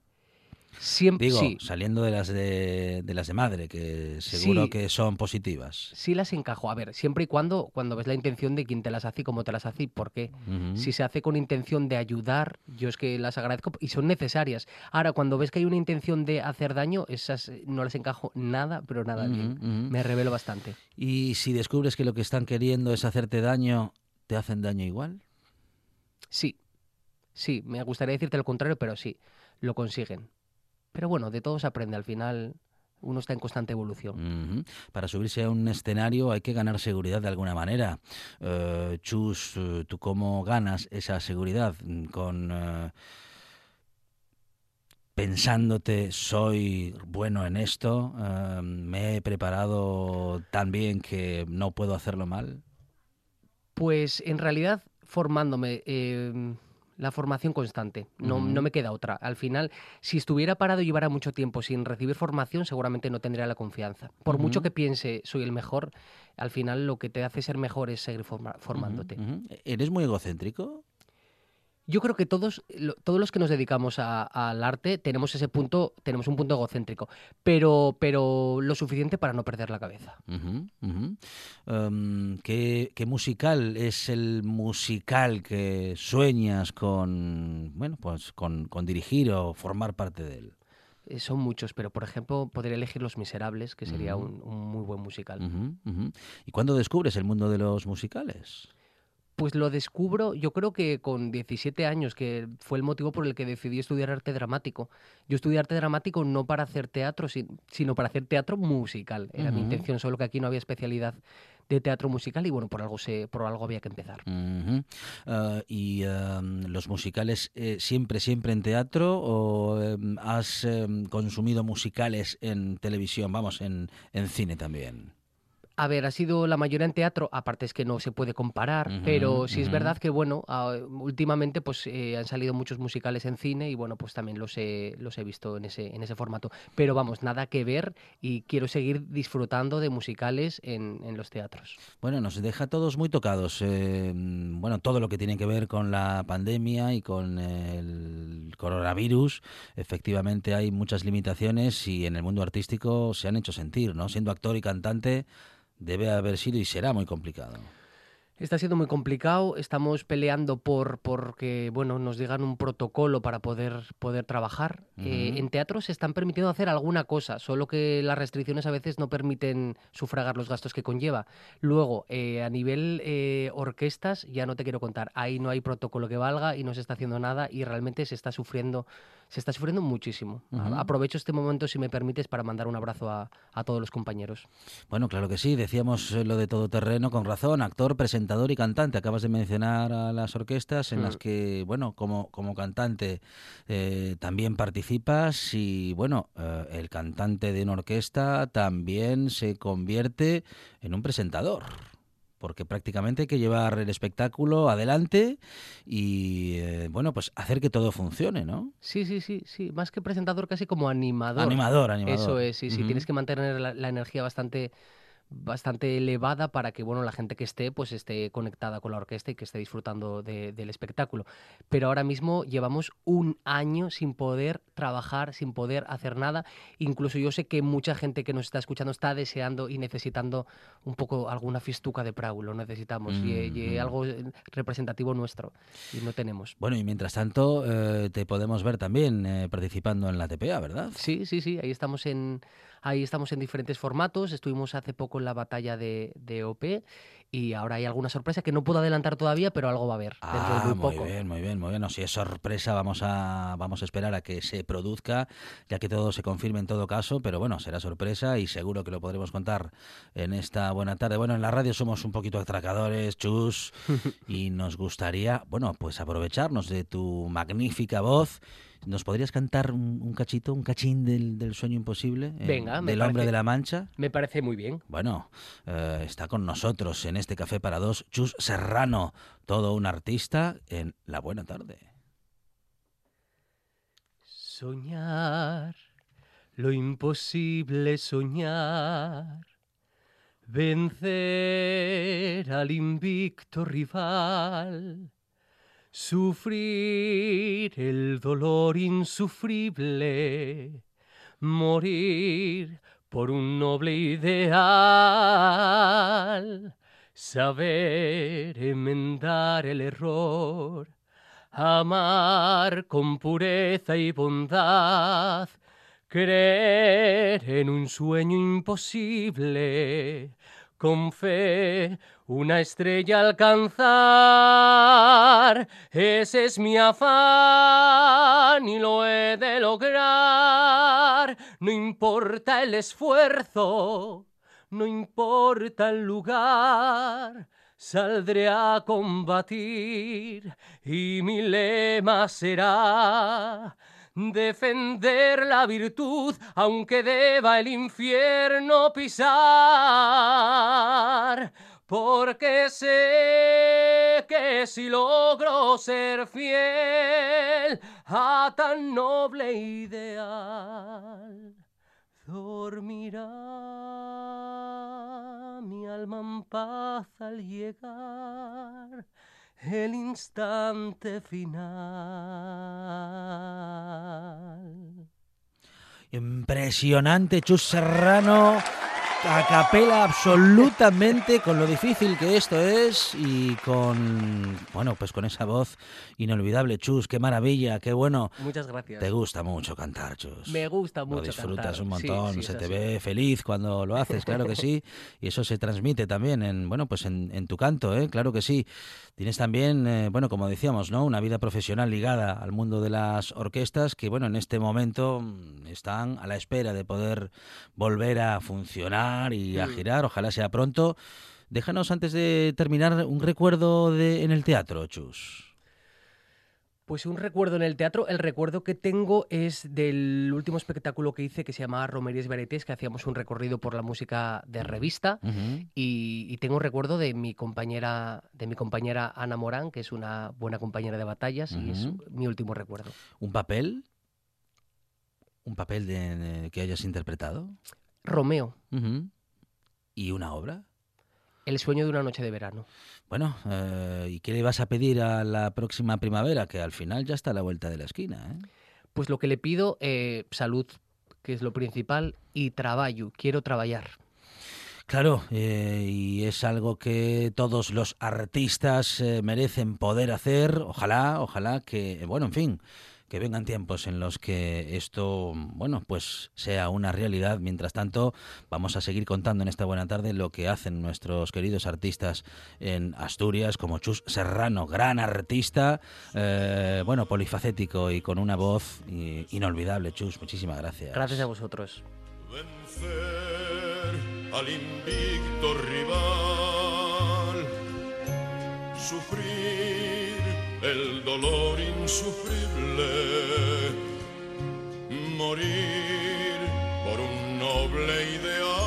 Siempre, Digo, sí, saliendo de las de, de las de madre, que seguro Sí. que son positivas. sí las encajo. A ver, siempre y cuando, cuando ves la intención de quién te las hace y cómo te las hace y por qué. Si se hace con intención de ayudar, yo es que las agradezco y son necesarias. Ahora, cuando ves que hay una intención de hacer daño, esas eh, no las encajo nada, pero nada bien. Me revelo bastante. Y si descubres que lo que están queriendo es hacerte daño, ¿te hacen daño igual? Sí, sí, me gustaría decirte lo contrario, pero sí, lo consiguen. Pero bueno, de todo se aprende. Al final, uno está en constante evolución. Para subirse a un escenario hay que ganar seguridad de alguna manera. Eh, Chus, eh, ¿tú cómo ganas esa seguridad? Mm, Con eh, pensándote soy bueno en esto, me he preparado tan bien que no puedo hacerlo mal. Pues en realidad, formándome. eh, la formación constante, no, no me queda otra. Al final, si estuviera parado y llevara mucho tiempo sin recibir formación, seguramente no tendría la confianza. Por mucho que piense soy el mejor, al final lo que te hace ser mejor es seguir forma- formándote. ¿Eres muy egocéntrico? Yo creo que todos, todos los que nos dedicamos al arte tenemos ese punto, tenemos un punto egocéntrico, pero, pero lo suficiente para no perder la cabeza. Em, ¿qué, qué musical es el musical que sueñas con, bueno, pues con, con dirigir o formar parte de él? Eh, son muchos, pero por ejemplo podría elegir Los Miserables, que sería un, un muy buen musical. ¿Y cuándo descubres el mundo de los musicales? Pues lo descubro, yo creo que con 17 años, que fue el motivo por el que decidí estudiar arte dramático. Yo estudié arte dramático no para hacer teatro, si- sino para hacer teatro musical. Era mi intención, solo que aquí no había especialidad de teatro musical y bueno, por algo, se, por algo había que empezar. Ah, ¿Y em, los musicales eh, siempre, siempre en teatro o em, has em, consumido musicales en televisión, vamos, en, en cine también? A ver, ha sido la mayoría en teatro, aparte es que no se puede comparar, pero sí es verdad que, bueno, ah, últimamente pues eh, han salido muchos musicales en cine y, bueno, pues también los he, los he visto en ese, en ese formato. Pero vamos, nada que ver y quiero seguir disfrutando de musicales en, en los teatros. Bueno, nos deja a todos muy tocados. eh, bueno, todo lo que tiene que ver con la pandemia y con el coronavirus. Efectivamente hay muchas limitaciones y en el mundo artístico se han hecho sentir, ¿no? Siendo actor y cantante debe haber sido y será muy complicado. Está siendo muy complicado, estamos peleando por porque bueno, nos digan un protocolo para poder, poder trabajar. Eh, en teatro se están permitiendo hacer alguna cosa, solo que las restricciones a veces no permiten sufragar los gastos que conlleva. Luego, eh, a nivel eh, orquestas, ya no te quiero contar, ahí no hay protocolo que valga y no se está haciendo nada y realmente se está sufriendo, se está sufriendo muchísimo. Aprovecho este momento, si me permites, para mandar un abrazo a, a todos los compañeros. Bueno, claro que sí, decíamos eh, lo de todoterreno con razón, actor, presentador y cantante. Acabas de mencionar a las orquestas en las Mm. que, bueno, como, como cantante eh, también participas y, bueno, eh, el cantante de una orquesta también se convierte en un presentador. Porque prácticamente hay que llevar el espectáculo adelante y, eh, bueno, pues hacer que todo funcione, ¿no? Sí, sí, sí, sí, más que presentador, casi como animador. Animador, animador. Eso es, sí, sí, tienes que mantener la, la energía bastante, bastante elevada para que bueno la gente que esté pues esté conectada con la orquesta y que esté disfrutando de- del espectáculo pero ahora mismo llevamos un año sin poder trabajar sin poder hacer nada incluso yo sé que mucha gente que nos está escuchando está deseando y necesitando un poco alguna fistuca de Prau lo necesitamos y, y Mm. algo eh, representativo nuestro y no tenemos Bueno, y mientras tanto, eh, te podemos ver también eh, participando en la TPA, ¿verdad? Sí, sí, sí, ahí estamos en, ahí estamos en diferentes formatos. Estuvimos hace poco en la batalla de, de OP y ahora hay alguna sorpresa que no puedo adelantar todavía, pero algo va a haber dentro de Ah, muy muy poco. bien, muy bien, muy bien. No, si es sorpresa, vamos a, vamos a esperar a que se produzca, ya que todo se confirme en todo caso, pero bueno, será sorpresa y seguro que lo podremos contar en esta buena tarde. Bueno, en la radio somos un poquito atracadores, chus, <laughs> y nos gustaría, bueno, pues aprovecharnos de tu magnífica voz. ¿Nos podrías cantar un, un cachito, un cachín del, del sueño imposible? eh, Venga, me Del hombre parece- de la mancha. Me parece muy bien. Bueno, eh, está con nosotros en este Café para Dos Chus Serrano, todo un artista en La Buena Tarde. Soñar, lo imposible soñar, vencer al invicto rival, sufrir el dolor insufrible, morir por un noble ideal, saber enmendar el error, amar con pureza y bondad, creer en un sueño imposible, con fe una estrella alcanzar. Ese es mi afán y lo he de lograr. No importa el esfuerzo, no importa el lugar. Saldré a combatir y mi lema será defender la virtud aunque deba el infierno pisar. Porque sé que si logro ser fiel a tan noble ideal, dormirá mi alma en paz al llegar el instante final. Impresionante, Chus Serrano, a capela absolutamente con lo difícil que esto es y con, bueno, pues con esa voz inolvidable, Chus, qué maravilla, qué bueno. Muchas gracias. Te gusta mucho cantar, Chus. Me gusta mucho Lo disfrutas cantar. un montón, sí, se te ve feliz cuando lo haces, claro que sí. <laughs> Y eso se transmite también en, bueno, pues en, en tu canto, ¿eh? claro que sí. Tienes también, eh, bueno, como decíamos, ¿no? Una vida profesional ligada al mundo de las orquestas que, bueno, en este momento están a la espera de poder volver a funcionar y a Mm. girar. Ojalá sea pronto. Déjanos antes de terminar un recuerdo de en el teatro, Chus. Pues un recuerdo en el teatro, el recuerdo que tengo es del último espectáculo que hice que se llamaba Romerías Varietés, que hacíamos un recorrido por la música de revista. Y, y tengo recuerdo de mi compañera de mi compañera Ana Morán, que es una buena compañera de batallas, y es mi último recuerdo. ¿Un papel? ¿Un papel de, de- que hayas interpretado? Romeo. ¿Y una obra? el sueño de una noche de verano. Bueno, eh, ¿y qué le vas a pedir a la próxima primavera? Que al final ya está a la vuelta de la esquina. ¿eh? Pues lo que le pido, eh, salud, que es lo principal, y trabajo, quiero trabajar. Claro, eh, y es algo que todos los artistas eh, merecen poder hacer. Ojalá, ojalá que, bueno, en fin, que vengan tiempos en los que esto, bueno, pues sea una realidad. Mientras tanto, vamos a seguir contando en esta buena tarde lo que hacen nuestros queridos artistas en Asturias, como Chus Serrano, gran artista, eh, bueno, polifacético y con una voz eh, inolvidable. Chus, muchísimas gracias. Gracias a vosotros. vencer al invicto rival, sufrir el dolor insufrible, morir por un noble ideal.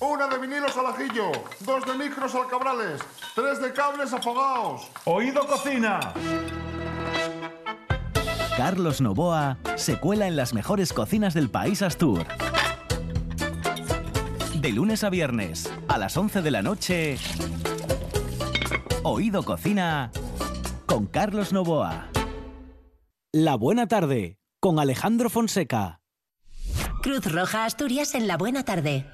Una de vinilos al ajillo, dos de micros al cabrales, tres de cables afogados. Oído cocina. Carlos Novoa se cuela en las mejores cocinas del país Astur. De lunes a viernes, a las 11 de la noche, Oído Cocina con Carlos Novoa. La buena tarde con Alejandro Fonseca. Cruz Roja Asturias en la buena tarde.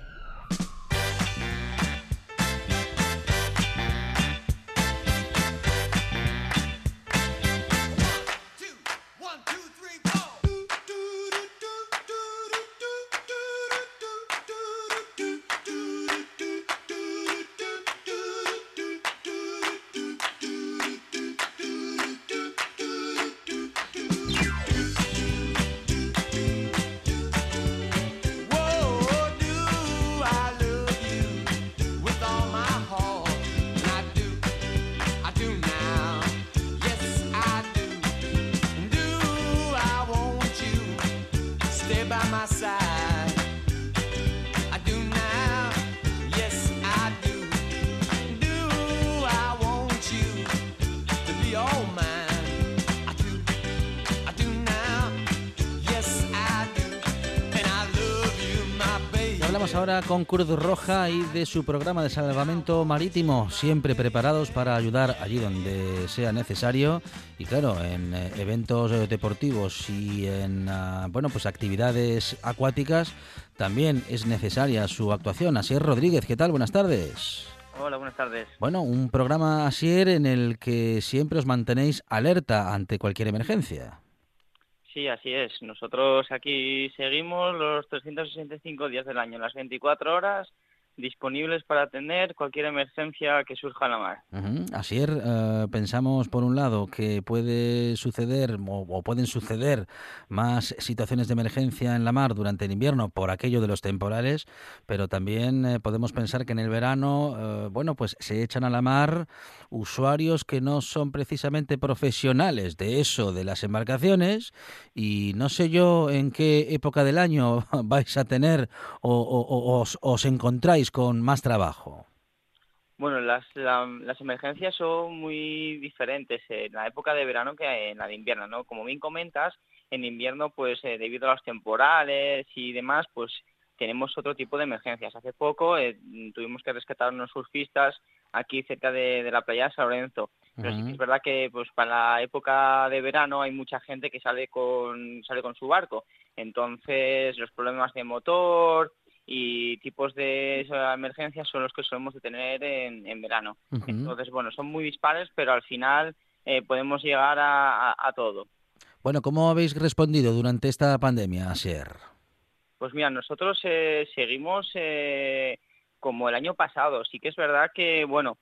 Con Cruz Roja y de su programa de salvamento marítimo, siempre preparados para ayudar allí donde sea necesario y claro, en eh, eventos eh, deportivos y en ah, bueno, pues actividades acuáticas también es necesaria su actuación. Así es, Rodríguez, ¿qué tal? Buenas tardes. Hola, buenas tardes. Bueno, un programa Asier en el que siempre os mantenéis alerta ante cualquier emergencia. Sí, así es. Nosotros aquí seguimos los 365 días del año, las 24 horas disponibles para atender cualquier emergencia que surja en la mar. Ujú. Asier, eh, pensamos por un lado que puede suceder o, pueden suceder más situaciones de emergencia en la mar durante el invierno por aquello de los temporales, pero también eh, podemos pensar que en el verano, eh, bueno, pues se echan a la mar usuarios que no son precisamente profesionales de eso, de las embarcaciones, y no sé yo en qué época del año <laughs> vais a tener o, os encontráis con más trabajo. Bueno, las, la- las emergencias son muy diferentes en la época de verano que en la de invierno, ¿no? Como bien comentas, en invierno, pues eh, debido a los temporales y demás, pues tenemos otro tipo de emergencias. Hace poco eh, tuvimos que rescatar unos surfistas aquí cerca de, de la playa de San Lorenzo. Pero sí que es verdad que pues para la época de verano hay mucha gente que sale con sale con su barco. Entonces los problemas de motor y tipos de emergencias son los que solemos de tener en, en verano. Entonces, bueno, son muy dispares, pero al final eh, podemos llegar a, a- a todo. Bueno, ¿cómo habéis respondido durante esta pandemia, Asier? Pues mira, nosotros eh, seguimos eh, como el año pasado. Sí que es verdad que, bueno,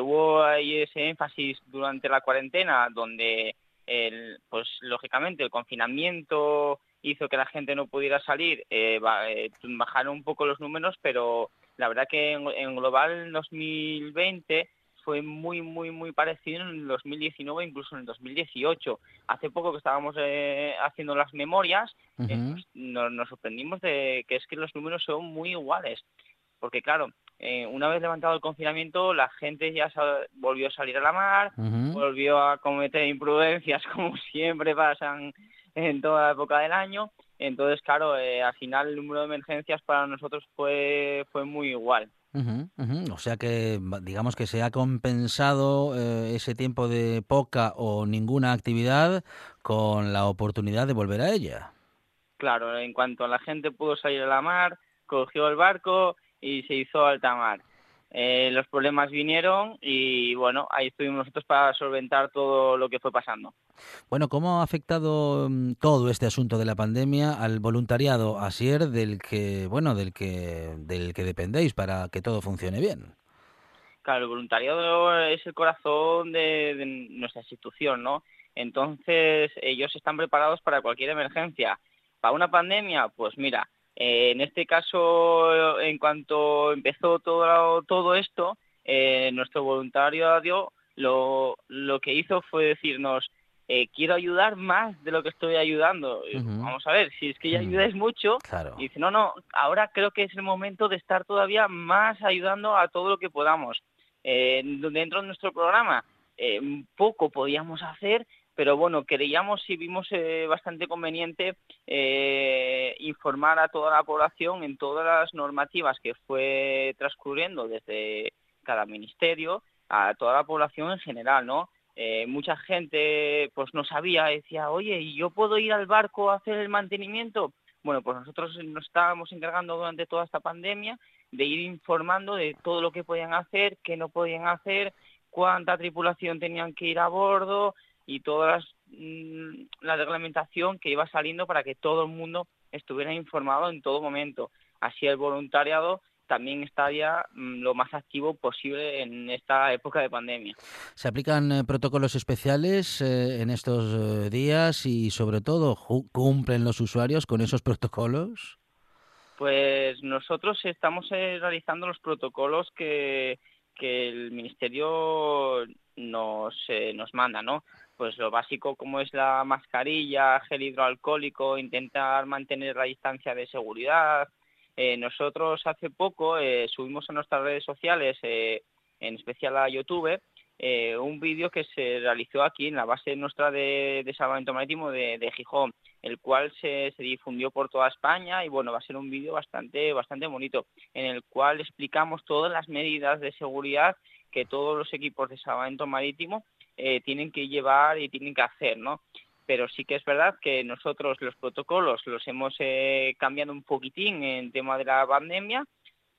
hubo ahí ese énfasis durante la cuarentena donde, el, pues lógicamente, el confinamiento hizo que la gente no pudiera salir, eh, eh, bajaron un poco los números, pero la verdad que en, en global en 2020 fue muy, muy, muy parecido en el 2019, incluso en el 2018. Hace poco que estábamos eh, haciendo las memorias, pues, nos, nos sorprendimos de que es que los números son muy iguales. Porque claro, eh, una vez levantado el confinamiento, la gente ya volvió a salir a la mar, volvió a cometer imprudencias <laughs> como siempre pasan en toda la época del año. Entonces, claro, eh, al final el número de emergencias para nosotros fue, fue muy igual. Ujú. O sea que digamos que se ha compensado eh, ese tiempo de poca o ninguna actividad con la oportunidad de volver a ella. Claro, en cuanto la gente pudo salir a la mar, cogió el barco y se hizo alta mar. Eh, los problemas vinieron y bueno, ahí estuvimos nosotros para solventar todo lo que fue pasando. Bueno, ¿cómo ha afectado mm, todo este asunto de la pandemia al voluntariado Asier del que, bueno, del que del que dependéis para que todo funcione bien? Claro, el voluntariado es el corazón de, de nuestra institución, ¿no? Entonces, ellos están preparados para cualquier emergencia. Para una pandemia, pues mira, eh, en este caso, en cuanto empezó todo, todo esto, eh, nuestro voluntariado lo, lo que hizo fue decirnos, eh, quiero ayudar más de lo que estoy ayudando. Vamos a ver, si es que ya ayudáis mucho, Claro. y dice, no, no, ahora creo que es el momento de estar todavía más ayudando a todo lo que podamos. Eh, dentro de nuestro programa, eh, poco podíamos hacer, pero bueno, creíamos y vimos eh, bastante conveniente eh, informar a toda la población en todas las normativas que fue transcurriendo desde cada ministerio a toda la población en general, ¿no? Eh, mucha gente pues no sabía, decía, oye, ¿y yo puedo ir al barco a hacer el mantenimiento? Bueno, pues nosotros nos estábamos encargando durante toda esta pandemia de ir informando de todo lo que podían hacer, qué no podían hacer, cuánta tripulación tenían que ir a bordo y toda las, mm, la reglamentación que iba saliendo para que todo el mundo estuviera informado en todo momento. Así el voluntariado también estaría mm, lo más activo posible en esta época de pandemia. ¿Se aplican eh, protocolos especiales eh, en estos eh, días y sobre todo cumplen los usuarios con esos protocolos? Pues nosotros estamos realizando los protocolos que, que el Ministerio nos, nos manda, ¿no? Pues lo básico como es la mascarilla, gel hidroalcohólico, intentar mantener la distancia de seguridad. Eh, nosotros hace poco eh, subimos a nuestras redes sociales, eh, en especial a YouTube, un vídeo que se realizó aquí en la base nuestra de, de salvamento marítimo de, de Gijón, el cual se, se difundió por toda España y bueno, va a ser un vídeo bastante, bastante bonito, en el cual explicamos todas las medidas de seguridad que todos los equipos de salvamento marítimo eh, tienen que llevar y tienen que hacer, ¿no? Pero sí que es verdad que nosotros los protocolos los hemos eh, cambiado un poquitín en tema de la pandemia,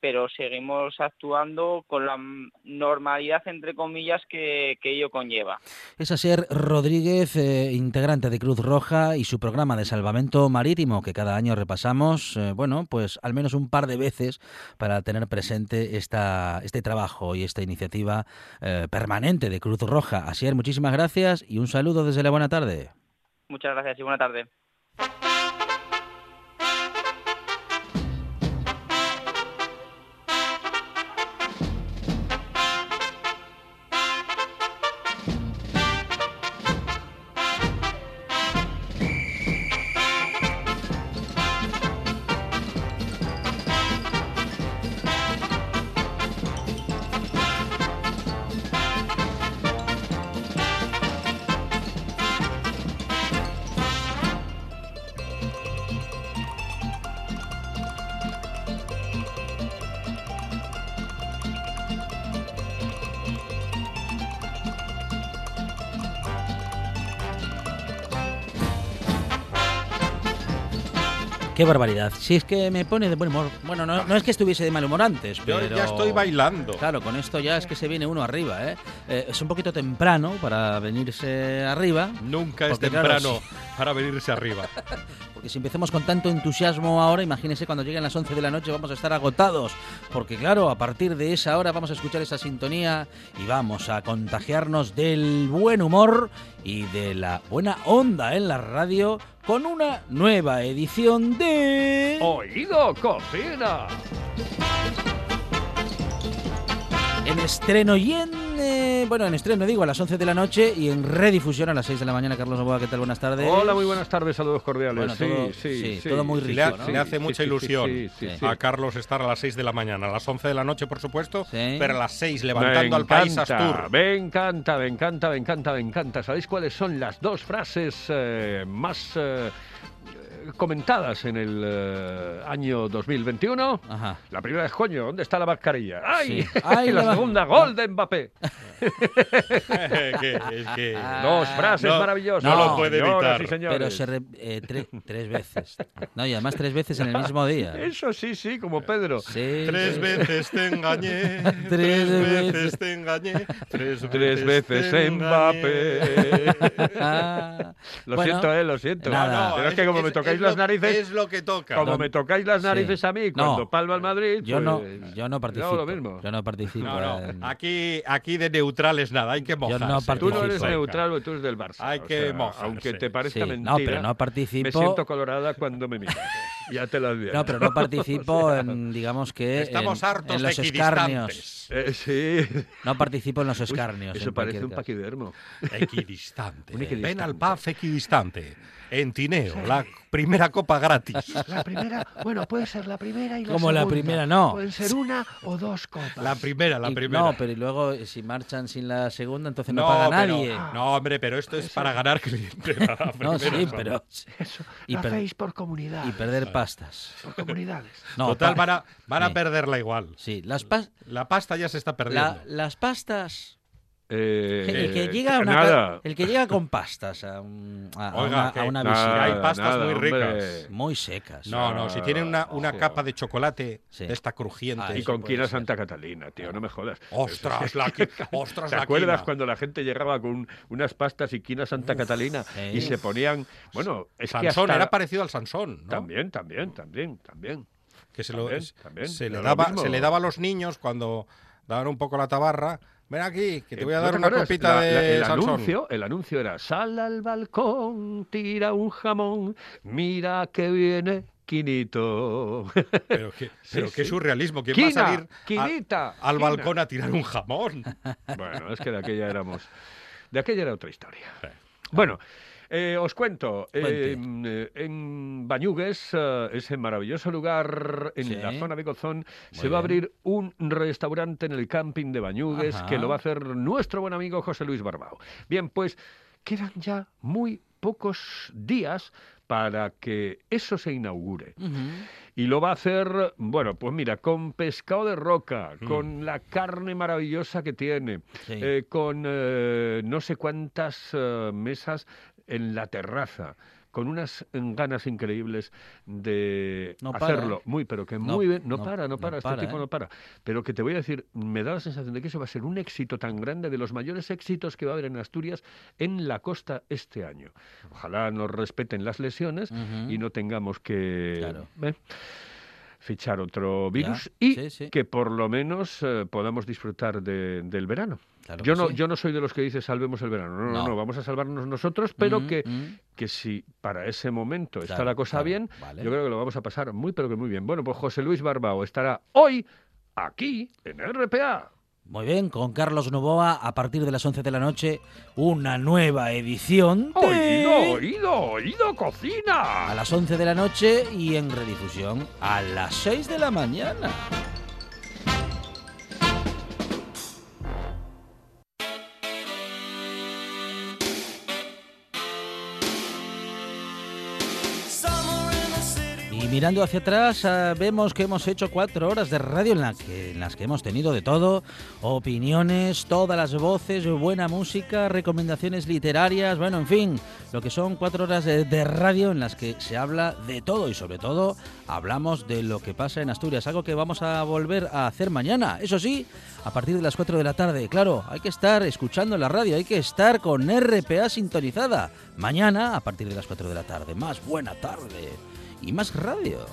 pero seguimos actuando con la normalidad, entre comillas, que, que ello conlleva. Es Asier Rodríguez, eh, integrante de Cruz Roja y su programa de salvamento marítimo que cada año repasamos, eh, bueno, pues al menos un par de veces para tener presente esta, este trabajo y esta iniciativa eh, permanente de Cruz Roja. Asier, muchísimas gracias y un saludo desde la buena tarde. Muchas gracias y buena tarde. Qué barbaridad. Si es que me pone de buen humor. Bueno, no, no es que estuviese de mal humor antes, Yo pero... ya estoy bailando. Claro, con esto ya es que se viene uno arriba, ¿eh? Eh, es un poquito temprano para venirse arriba. Nunca es porque, claro, temprano si- para venirse arriba. <laughs> Porque si empecemos con tanto entusiasmo ahora, imagínense cuando lleguen las 11 de la noche vamos a estar agotados. Porque claro, a partir de esa hora vamos a escuchar esa sintonía y vamos a contagiarnos del buen humor y de la buena onda en la radio con una nueva edición de... Oído Cocina. En estreno y en... eh, bueno, en estreno digo a las 11 de la noche y en redifusión a las 6 de la mañana. Carlos Novoa, ¿qué tal? Buenas tardes. Hola, muy buenas tardes, saludos cordiales. Bueno, sí, todo- sí, sí, sí, todo muy rico, Le, ha- ¿no? le hace Sí, mucha ilusión sí, sí, sí. a Carlos estar a las 6 de la mañana, a las 11 de la noche, por supuesto, Sí. pero a las 6 Me levantando al país Astur. Me encanta, me encanta, me encanta, me encanta. ¿Sabéis cuáles son las dos frases eh, más eh, comentadas en el eh, año 2021? Ajá. La primera es, coño, ¿dónde está la mascarilla? ¡Ay! Sí. Ay, <laughs> la la- segunda, gol de Mbappé. <laughs> <laughs> Que- es que- Dos frases no- maravillosas. no lo puede evitar. y. Pero se re- eh, tre- tres veces. No, y además tres veces en el mismo día. Eso sí, sí, como Pedro. Sí, Tres sí. veces te engañé, <laughs> Tres tres veces. veces te engañé, tres Tres veces te Mbappé. <laughs> Ah, Lo bueno, siento, eh, lo siento. nada. Pero es, que como me tocáis es las lo- narices, Es lo que toca. como No, me tocáis las sí. narices a mí No. cuando palma el Madrid, Yo no, pues, yo no participo. lo mismo. Yo no participo. No, no, en- aquí, aquí de neutrales nada, hay que mojarse. no Tú participo. no eres neutral, porque tú eres del Barça. Hay o que sea, mojarse. Aunque te parezca Sí, mentira. no, pero no participo. Me siento colorada cuando me miras. <laughs> Ya te lo advierto. No, pero no <laughs> participo en, digamos que, Estamos en, hartos en de los equidistantes. escarnios. Eh, sí. No participo en los Uy, escarnios. eso en parece un caso. paquidermo. <laughs> Equidistante. Un Ven equidistante. al PAF equidistante. En Tineo, la primera copa gratis. La primera, bueno, puede ser la primera y la Como la primera, no. Pueden ser una o dos copas. La primera, la Y- primera. No, pero y luego eh, si marchan sin la segunda, entonces no, No, paga pero- nadie. No, hombre, pero esto es para ganar cliente. la <laughs> No, sí, pero... Eso, Y lo per- hacéis por comunidad. Y perder pastas. Por comunidades. <laughs> No, Total, van a, van a Sí. perderla igual. Sí, las pas- La pasta ya se está perdiendo. la- las pastas... Eh, El que, llega a una nada. ca- el que llega con pastas a, un- a- a Oiga, una, que- a una nada, visita. hay pastas nada, muy hombre. ricas. Muy secas. No, no, si tienen una, capa de chocolate Sí. de esta crujiente. Ah, Y con quina. Santa Catalina, tío, no me jodas. Ostras, la, <laughs> ostras, ¿Te la acuerdas quina. cuando la gente llegaba con unas pastas y quina Santa Catalina y se ponían, bueno, es que Sansón hasta- era parecido al Sansón, ¿no? También, también, también, también. que se, lo- También, es- también. se le lo daba se le daba a los niños cuando daban un poco la tabarra ven aquí que te voy a ¿No dar una acuerdas? copita La- de la- el Sansón anuncio, el anuncio era sal al balcón, tira un jamón, mira que viene Quinito. <laughs> pero qué, pero Sí, qué sí. surrealismo quién Quina, va a salir a- al Quina. balcón a tirar un jamón <laughs> Bueno, es que de aquella éramos. De aquella era otra historia. Bueno, eh, os cuento. eh, Cuente. en Bañugues, eh, ese maravilloso lugar en Sí. la zona de Gozón, se va a abrir un restaurante en el camping de Bañugues Ajá. que lo va a hacer nuestro buen amigo José Luis Barbao. Bien, pues quedan ya muy pocos días para que eso se inaugure. Y lo va a hacer, bueno, pues mira, con pescado de roca, Mm. con la carne maravillosa que tiene, Sí. eh, con eh, no sé cuántas eh, mesas en la terraza, con unas ganas increíbles de No hacerlo. ¿eh? Muy, pero que No, muy bien. No, no- para, no no para, este para, tipo ¿eh? no para. Pero que te voy a decir, me da la sensación de que eso va a ser un éxito tan grande, de los mayores éxitos que va a haber en Asturias en la costa este año. Ojalá nos respeten las lesiones y no tengamos que Claro. ¿eh? Fichar otro virus Ya, y sí, sí. que por lo menos eh, podamos disfrutar de- del verano. Claro yo no, sí. yo no soy de los que dice salvemos el verano. No, no, No. no, vamos a salvarnos nosotros, pero Mm, que, mm. que si para ese momento está la cosa claro, bien, vale. yo creo que lo vamos a pasar muy, pero que muy bien. Bueno, pues José Luis Barbao estará hoy aquí en RPA. Muy bien, con Carlos Novoa a partir de las 11 de la noche, una nueva edición de... Oído, oído, oído, cocina. A las 11 de la noche y en redifusión a las 6 de la mañana. Y mirando hacia atrás ah, vemos que hemos hecho cuatro horas de radio en, las que hemos tenido de todo, opiniones, todas las voces, buena música, recomendaciones literarias, bueno, en fin, lo que son cuatro horas de, de radio en las que se habla de todo y sobre todo hablamos de lo que pasa en Asturias, algo que vamos a volver a hacer mañana, eso sí, a partir de las 4 de la tarde. Claro, hay que estar escuchando la radio, hay que estar con RPA sintonizada. Mañana a partir de las 4 de la tarde, más buena tarde y más radio.